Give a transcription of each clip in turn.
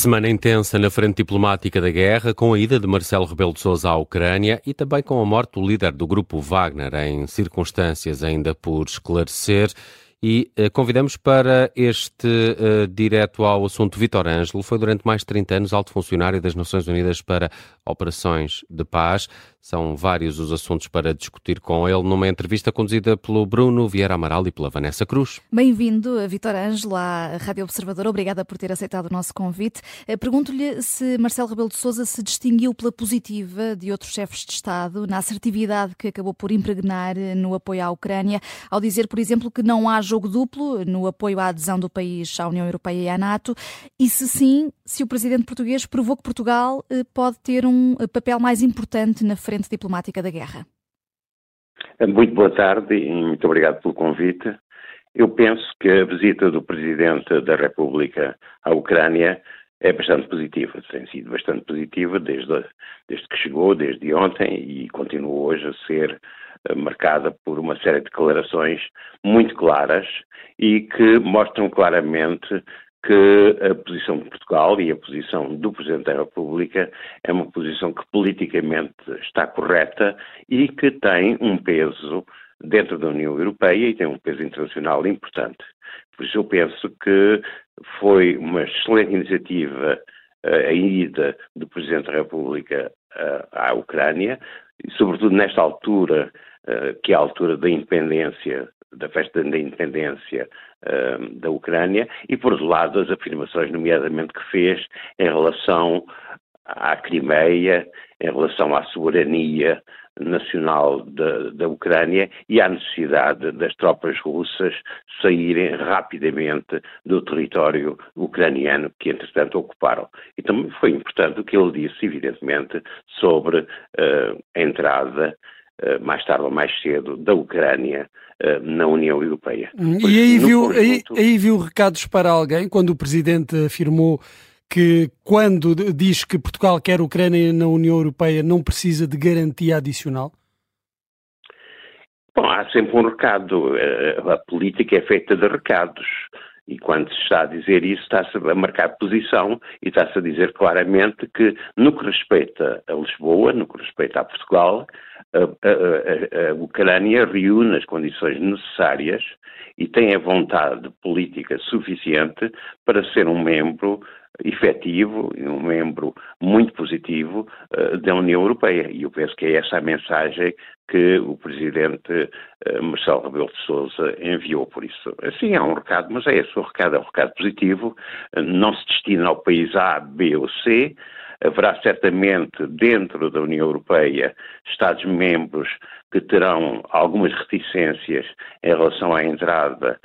Semana intensa na frente diplomática da guerra, com a ida de Marcelo Rebelo de Sousa à Ucrânia e também com a morte do líder do grupo Wagner, em circunstâncias ainda por esclarecer e uh, convidamos para este uh, direto ao assunto Vitor Ângelo. Foi durante mais de 30 anos alto funcionário das Nações Unidas para Operações de Paz. São vários os assuntos para discutir com ele numa entrevista conduzida pelo Bruno Vieira Amaral e pela Vanessa Cruz. Bem-vindo, Vitor Ângelo, à Rádio Observador. Obrigada por ter aceitado o nosso convite. Eh, pergunto-lhe se Marcelo Rebelo de Sousa se distinguiu pela positiva de outros chefes de Estado, na assertividade que acabou por impregnar no apoio à Ucrânia, ao dizer, por exemplo, que não há jogo duplo no apoio à adesão do país à União Europeia e à NATO, e se sim, se o presidente português provou que Portugal eh, pode ter um eh, papel mais importante na diplomática da guerra. Muito boa tarde e muito obrigado pelo convite. Eu penso que a visita do Presidente da República à Ucrânia é bastante positiva, tem sido bastante positiva desde, desde que chegou, desde ontem, e continua hoje a ser eh, marcada por uma série de declarações muito claras e que mostram claramente que a posição de Portugal e a posição do Presidente da República é uma posição que politicamente está correta e que tem um peso dentro da União Europeia e tem um peso internacional importante. Por isso eu penso que foi uma excelente iniciativa eh, a ida do Presidente da República eh, à Ucrânia, e sobretudo nesta altura, eh, que é a altura da independência da festa da independência uh, da Ucrânia e, por outro lado, as afirmações, nomeadamente, que fez em relação à Crimeia, em relação à soberania nacional da, da Ucrânia e à necessidade das tropas russas saírem rapidamente do território ucraniano que, entretanto, ocuparam. E também foi importante o que ele disse, evidentemente, sobre uh, a entrada mais tarde ou mais cedo, da Ucrânia eh, na União Europeia. Hum, e aí viu, conjunto... aí, aí viu recados para alguém quando o Presidente afirmou que quando diz que Portugal quer a Ucrânia na União Europeia não precisa de garantia adicional? Bom, há sempre um recado. Eh, a política é feita de recados. E quando se está a dizer isso, está-se a marcar posição e está-se a dizer claramente que, no que respeita a Lisboa, no que respeita a Portugal, a, a, a, Ucrânia reúne as condições necessárias e tem a vontade política suficiente para ser um membro efetivo e um membro muito positivo uh, da União Europeia. E eu penso que é essa a mensagem que o Presidente uh, Marcelo Rebelo de Sousa enviou por isso. Sim, é um recado, mas é esse o recado, é um recado positivo, uh, não se destina ao país A, B ou C, haverá certamente dentro da União Europeia Estados-membros que terão algumas reticências em relação à entrada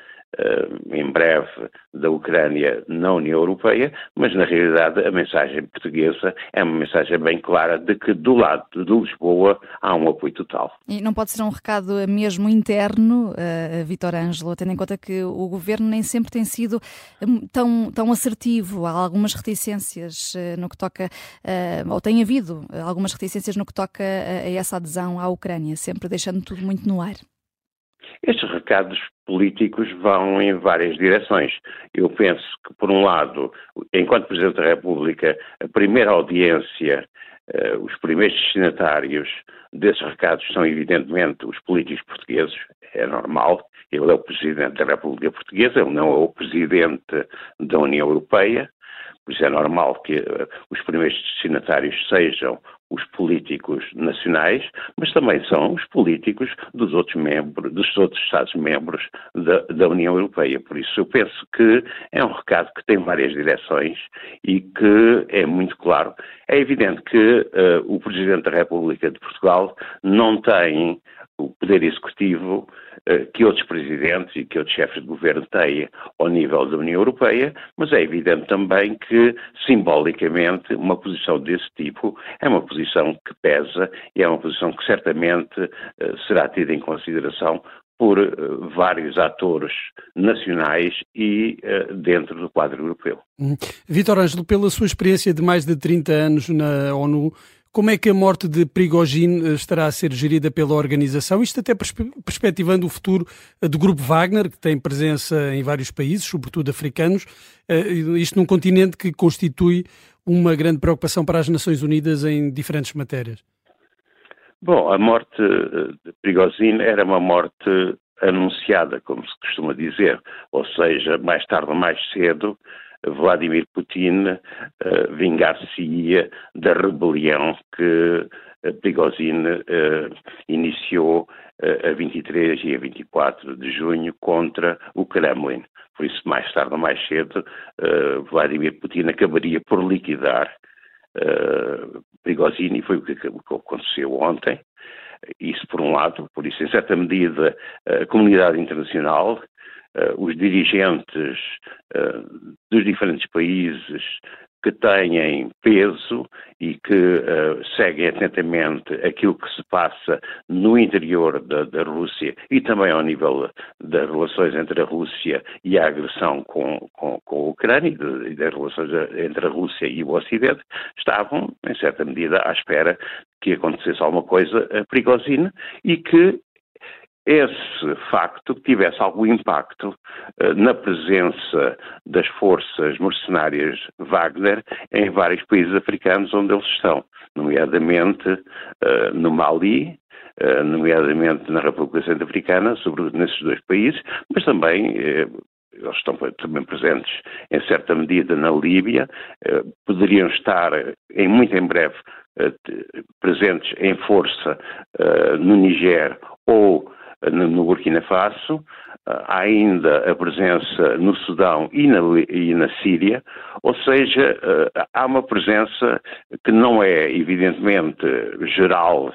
em breve da Ucrânia na União Europeia, mas na realidade a mensagem portuguesa é uma mensagem bem clara de que do lado de Lisboa há um apoio total. E não pode ser um recado mesmo interno, uh, Vitor Ângelo, tendo em conta que o governo nem sempre tem sido hum, tão, tão assertivo, há algumas reticências uh, no que toca, uh, ou tem havido algumas reticências no que toca a, a essa adesão à Ucrânia, sempre deixando tudo muito no ar. Estes recados políticos vão em várias direções. Eu penso que, por um lado, enquanto Presidente da República, a primeira audiência, uh, os primeiros destinatários desses recados são, evidentemente, os políticos portugueses, é normal, ele é o Presidente da República Portuguesa, ele não é o Presidente da União Europeia, por isso é normal que uh, os primeiros destinatários sejam os políticos nacionais, mas também são os políticos dos outros membros, dos outros Estados-membros da, da, União Europeia. Por isso eu penso que é um recado que tem várias direções e que é muito claro. É evidente que uh, o Presidente da República de Portugal não tem o poder executivo eh, que outros presidentes e que outros chefes de governo têm ao nível da União Europeia, mas é evidente também que, simbolicamente, uma posição desse tipo é uma posição que pesa e é uma posição que certamente eh, será tida em consideração por uh, vários atores nacionais e dentro do quadro europeu. Hum. Vitor Ângelo, pela sua experiência de mais de 30 anos na ONU, como é que a morte de Prigogine estará a ser gerida pela organização? Isto até perspectivando o futuro do Grupo Wagner, que tem presença em vários países, sobretudo africanos, isto num continente que constitui uma grande preocupação para as Nações Unidas em diferentes matérias. Bom, a morte de Prigozhin era uma morte anunciada, como se costuma dizer, ou seja, mais tarde ou mais cedo, Vladimir Putin uh, vingar-se-ia da rebelião que uh, Prigozhin uh, iniciou a 23 e a 24 de junho contra o Kremlin. Por isso, mais tarde ou mais cedo, Vladimir Putin acabaria por liquidar uh, Prigozhin e foi o que, aconteceu ontem. Isso por um lado, por isso, em certa medida, a comunidade internacional, os dirigentes uh, dos diferentes países que têm peso e que uh, seguem atentamente aquilo que se passa no interior da, da, Rússia e também ao nível das relações entre a Rússia e a agressão com, com, com a Ucrânia e das relações entre a Rússia e o Ocidente, estavam, em certa medida, à espera que acontecesse alguma coisa perigosina e que esse facto tivesse algum impacto uh, na presença das forças mercenárias Wagner em vários países africanos onde eles estão, nomeadamente uh, no Mali, uh, nomeadamente na República Centro-Africana, sobretudo nesses dois países, mas também eles estão também presentes em certa medida na Líbia, poderiam estar em muito em breve presentes em força no Niger ou no Burkina Faso, há ainda a presença no Sudão e na, e na Síria, ou seja, há uma presença que não é evidentemente geral,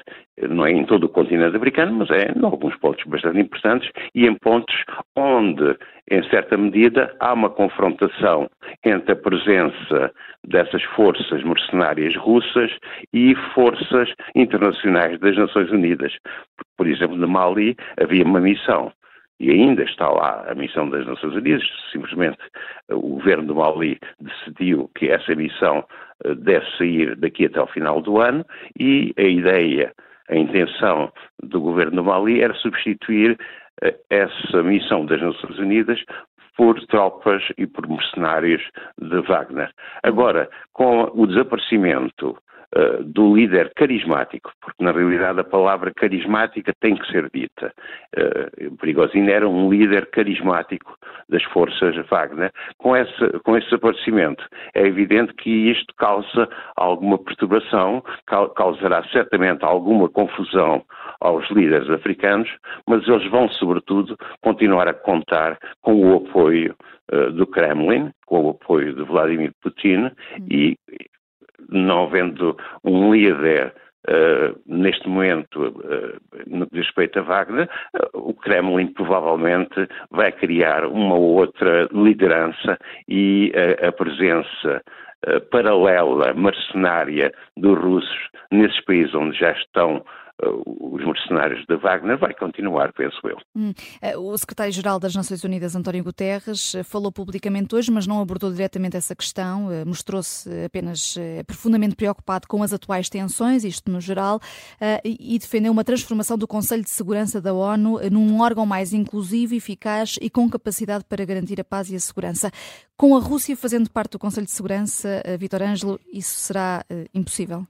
não é em todo o continente africano, mas é em alguns pontos bastante importantes e em pontos onde, em certa medida, há uma confrontação entre a presença dessas forças mercenárias russas e forças internacionais das Nações Unidas. Por exemplo, no Mali havia uma missão e ainda está lá a missão das Nações Unidas, simplesmente eh, o governo do Mali decidiu que essa missão eh, deve sair daqui até ao final do ano e a ideia, a intenção do governo do Mali era substituir eh, essa missão das Nações Unidas por tropas e por mercenários de Wagner. Agora, com o desaparecimento uh, do líder carismático, porque na realidade a palavra carismática tem que ser dita. Uh, Prigozhin era um líder carismático das forças Wagner. Com esse, com esse desaparecimento, é evidente que isto causa alguma perturbação, causará certamente alguma confusão aos líderes africanos, mas eles vão, sobretudo, continuar a contar com o apoio uh, do Kremlin, com o apoio de Vladimir Putin e não havendo um líder Uh, neste momento, uh, no que diz respeito a Wagner, uh, o Kremlin provavelmente vai criar uma outra liderança e a presença paralela, mercenária dos russos nesses países onde já estão os mercenários de Wagner vai continuar, penso eu. Hum. Eh, o secretário-geral das Nações Unidas, António Guterres, eh, falou publicamente hoje, mas não abordou diretamente essa questão, eh, mostrou-se apenas profundamente preocupado com as atuais tensões, isto no geral, e defendeu uma transformação do Conselho de Segurança da ONU num órgão mais inclusivo, eficaz e com capacidade para garantir a paz e a segurança. Com a Rússia fazendo parte do Conselho de Segurança, Vitor Ângelo, isso será impossível?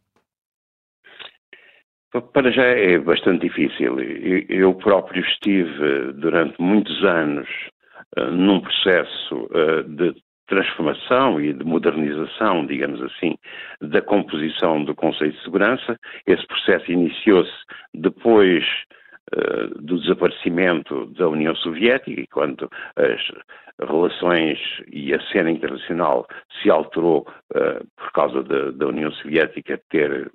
Para já é bastante difícil. Eu próprio estive durante muitos anos eh, num processo eh, de transformação e de modernização, digamos assim, da composição do Conselho de Segurança. Esse processo iniciou-se depois do desaparecimento da União Soviética e quando as relações e a cena internacional se alterou uh, por causa da, da, União Soviética ter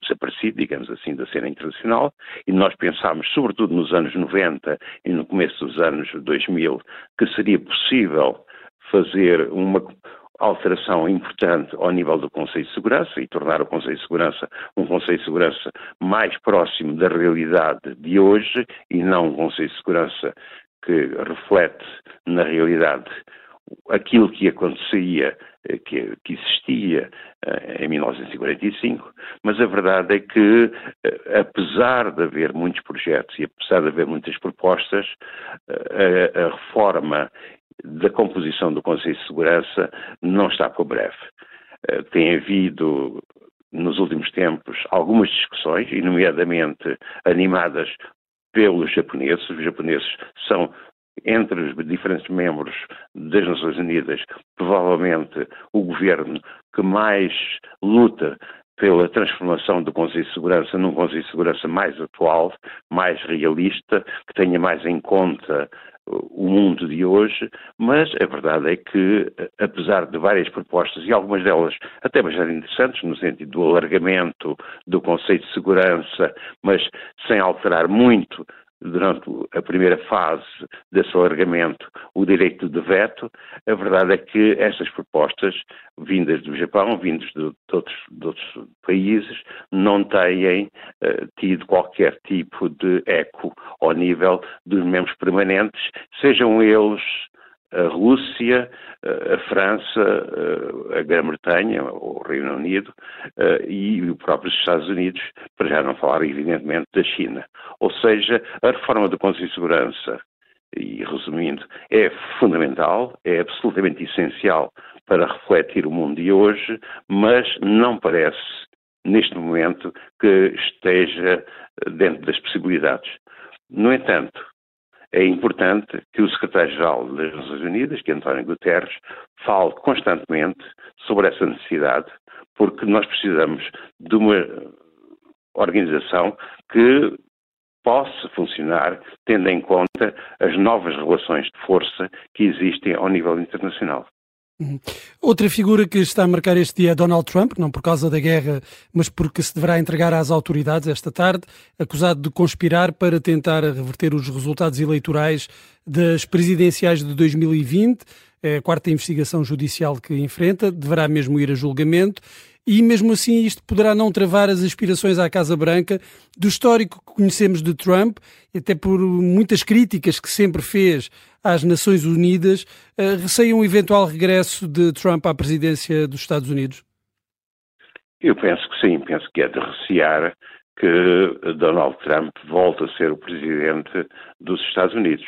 desaparecido, digamos assim, da cena internacional, e nós pensámos, sobretudo nos anos 90 e no começo dos anos 2000, que seria possível fazer uma alteração importante ao nível do Conselho de Segurança e tornar o Conselho de Segurança um Conselho de Segurança mais próximo da realidade de hoje e não um Conselho de Segurança que reflete, na realidade, aquilo que acontecia que, que existia em 1945, mas a verdade é que, apesar de haver muitos projetos e apesar de haver muitas propostas, a, a reforma da composição do Conselho de Segurança não está por breve. Tem havido nos últimos tempos algumas discussões, nomeadamente animadas pelos japoneses. Os japoneses são, entre os diferentes membros das Nações Unidas, provavelmente o governo que mais luta pela transformação do Conselho de Segurança num Conselho de Segurança mais atual, mais realista, que tenha mais em conta o mundo de hoje, mas a verdade é que, apesar de várias propostas, e algumas delas até bastante interessantes, no sentido do alargamento do conceito de segurança, mas sem alterar muito durante a primeira fase desse alargamento o direito de veto, a verdade é que essas propostas, vindas do Japão, vindas de, de, outros, de outros, países, não têm uh, tido qualquer tipo de eco ao nível dos membros permanentes, sejam eles a Rússia, a França, a Grã-Bretanha, o Reino Unido e os próprios Estados Unidos, para já não falar, evidentemente, da China. Ou seja, a reforma do Conselho de Segurança, e resumindo, é fundamental, é absolutamente essencial para refletir o mundo de hoje, mas não parece, neste momento, que esteja dentro das possibilidades. No entanto, é importante que o secretário-geral das Nações Unidas, que é António Guterres, fale constantemente sobre essa necessidade, porque nós precisamos de uma organização que possa funcionar tendo em conta as novas relações de força que existem ao nível internacional. Uhum. Outra figura que está a marcar este dia é Donald Trump, não por causa da guerra, mas porque se deverá entregar às autoridades esta tarde, acusado de conspirar para tentar reverter os resultados eleitorais das presidenciais de 2020. É a quarta investigação judicial que enfrenta, deverá mesmo ir a julgamento e mesmo assim isto poderá não travar as aspirações à Casa Branca do histórico que conhecemos de Trump, até por muitas críticas que sempre fez às Nações Unidas, uh, receia um eventual regresso de Trump à presidência dos Estados Unidos? Eu penso que sim, penso que é de recear que Donald Trump volte a ser o presidente dos Estados Unidos.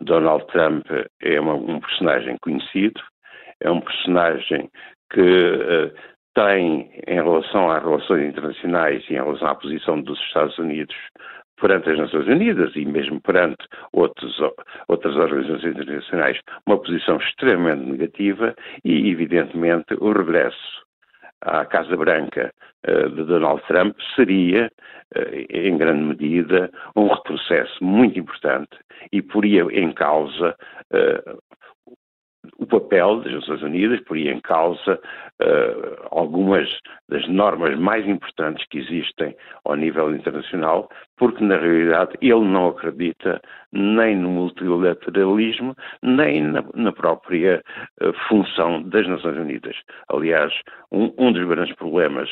Donald Trump é uma, um personagem conhecido, é um personagem que uh, tem, em relação às relações internacionais e em relação à posição dos Estados Unidos perante as Nações Unidas e mesmo perante outros, outras organizações internacionais, uma posição extremamente negativa e, evidentemente, o regresso à Casa Branca uh, de Donald Trump seria, uh, em grande medida, um retrocesso muito importante e poria em causa uh, o papel das Nações Unidas, poria em causa uh, algumas das normas mais importantes que existem ao nível internacional, porque na realidade ele não acredita nem no multilateralismo, nem na, na própria uh, função das Nações Unidas. Aliás, um, um, dos grandes problemas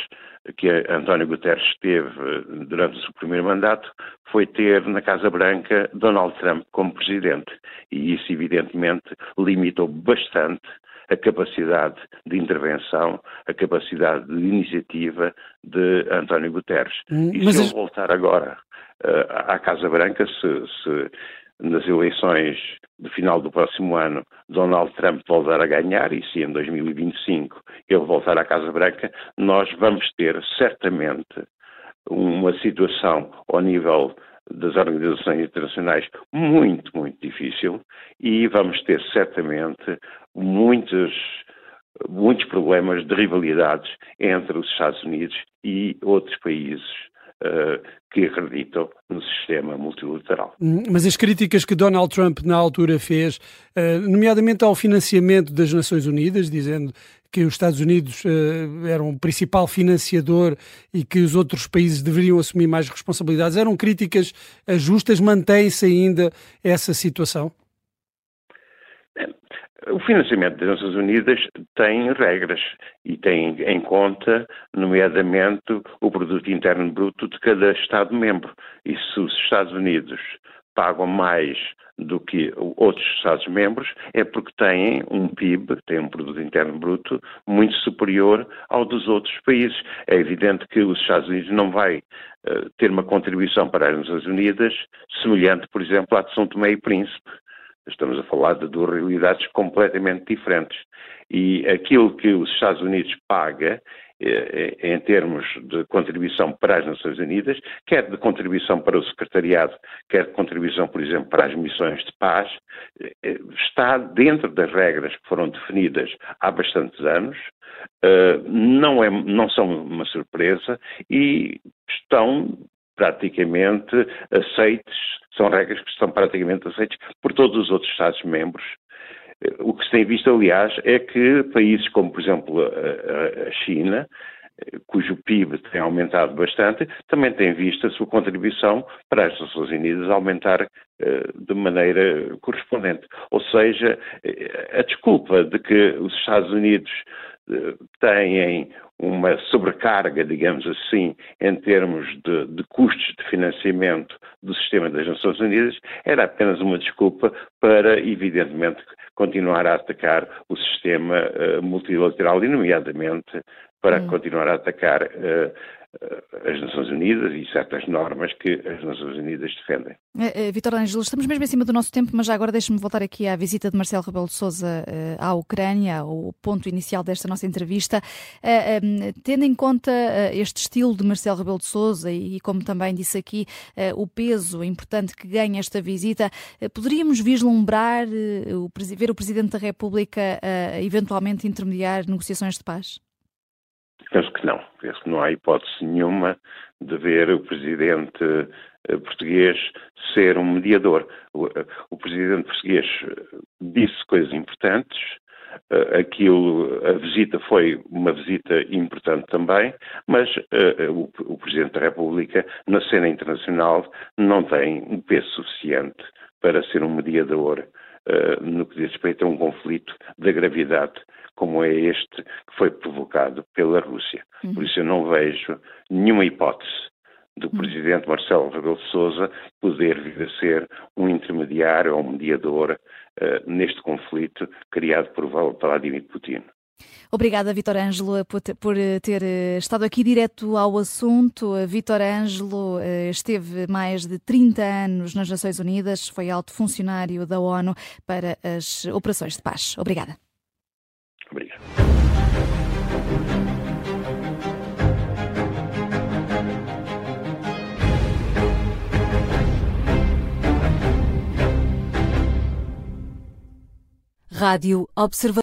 que António Guterres teve uh, durante o seu primeiro mandato foi ter na Casa Branca Donald Trump como presidente. E isso, evidentemente, limitou bastante a capacidade de intervenção, a capacidade de iniciativa de António Guterres. Hum, e se ele voltar agora uh, à Casa Branca, se, se nas eleições de final do próximo ano Donald Trump voltar a ganhar, e se em 2025 ele voltar à Casa Branca, nós vamos ter certamente uma situação ao nível das organizações internacionais muito, muito difícil e vamos ter certamente muitos, muitos problemas de rivalidades entre os Estados Unidos e outros países uh, que acreditam no sistema multilateral. Hum, mas as críticas que Donald Trump na altura fez, uh, nomeadamente ao financiamento das Nações Unidas, dizendo que os Estados Unidos uh, eram o principal financiador e que os outros países deveriam assumir mais responsabilidades, eram críticas justas? Mantém-se ainda essa situação? O financiamento das Nações Unidas tem regras e tem em conta, nomeadamente, o produto interno bruto de cada Estado-membro. E se os Estados Unidos pagam mais do que outros Estados-membros é porque têm um PIB, têm um produto interno bruto muito superior ao dos outros países. É evidente que os Estados Unidos não vai uh, ter uma contribuição para as Nações Unidas semelhante, por exemplo, à de São Tomé e Príncipe. Estamos a falar de duas realidades completamente diferentes. E aquilo que os Estados Unidos paga eh, em termos de contribuição para as Nações Unidas, quer de contribuição para o secretariado, quer de contribuição, por exemplo, para as missões de paz, eh, está dentro das regras que foram definidas há bastantes anos, eh, não, é, não são uma surpresa e estão praticamente aceites, são regras que estão praticamente aceites por todos os outros Estados-membros o que se tem visto, aliás, é que países como, por exemplo, a, China, cujo PIB tem aumentado bastante, também têm visto a sua contribuição para as Nações Unidas aumentar uh, de maneira correspondente. Ou seja, eh, a desculpa de que os Estados Unidos têm uma sobrecarga, digamos assim, em termos de, de, custos de financiamento do sistema das Nações Unidas, era apenas uma desculpa para, evidentemente, continuar a atacar o sistema uh, multilateral e, nomeadamente, para hum. continuar a atacar uh, as Nações Unidas e certas normas que as Nações Unidas defendem. É, é, Vitor Ângelo, estamos mesmo em cima do nosso tempo, mas já agora deixe-me voltar aqui à visita de Marcelo Rebelo de Sousa à Ucrânia, o ponto inicial desta nossa entrevista. Tendo em conta este estilo de Marcelo Rebelo de Sousa e, como também disse aqui, o peso importante que ganha esta visita, poderíamos vislumbrar, ver o Presidente da República eventualmente intermediar negociações de paz? Penso que não. Penso que não há hipótese nenhuma de ver o presidente eh, português ser um mediador. O, eh, o presidente português eh, disse coisas importantes, aquilo, a visita foi uma visita importante também, mas uh, o, o, Presidente da República, na cena internacional, não tem um peso suficiente para ser um mediador uh, no que diz respeito a um conflito da gravidade como é este que foi provocado pela Rússia. Uhum. Por isso eu não vejo nenhuma hipótese do uhum. presidente Marcelo Rebelo de Sousa poder vir a ser um intermediário ou um mediador uh, neste conflito criado por Vladimir Putin. Obrigada, Vitor Ângelo, por ter eh, estado aqui direto ao assunto. Vitor Ângelo eh, esteve mais de 30 anos nas Nações Unidas, foi alto funcionário da ONU para as operações de paz. Obrigada. Obrigado. Rádio Observador.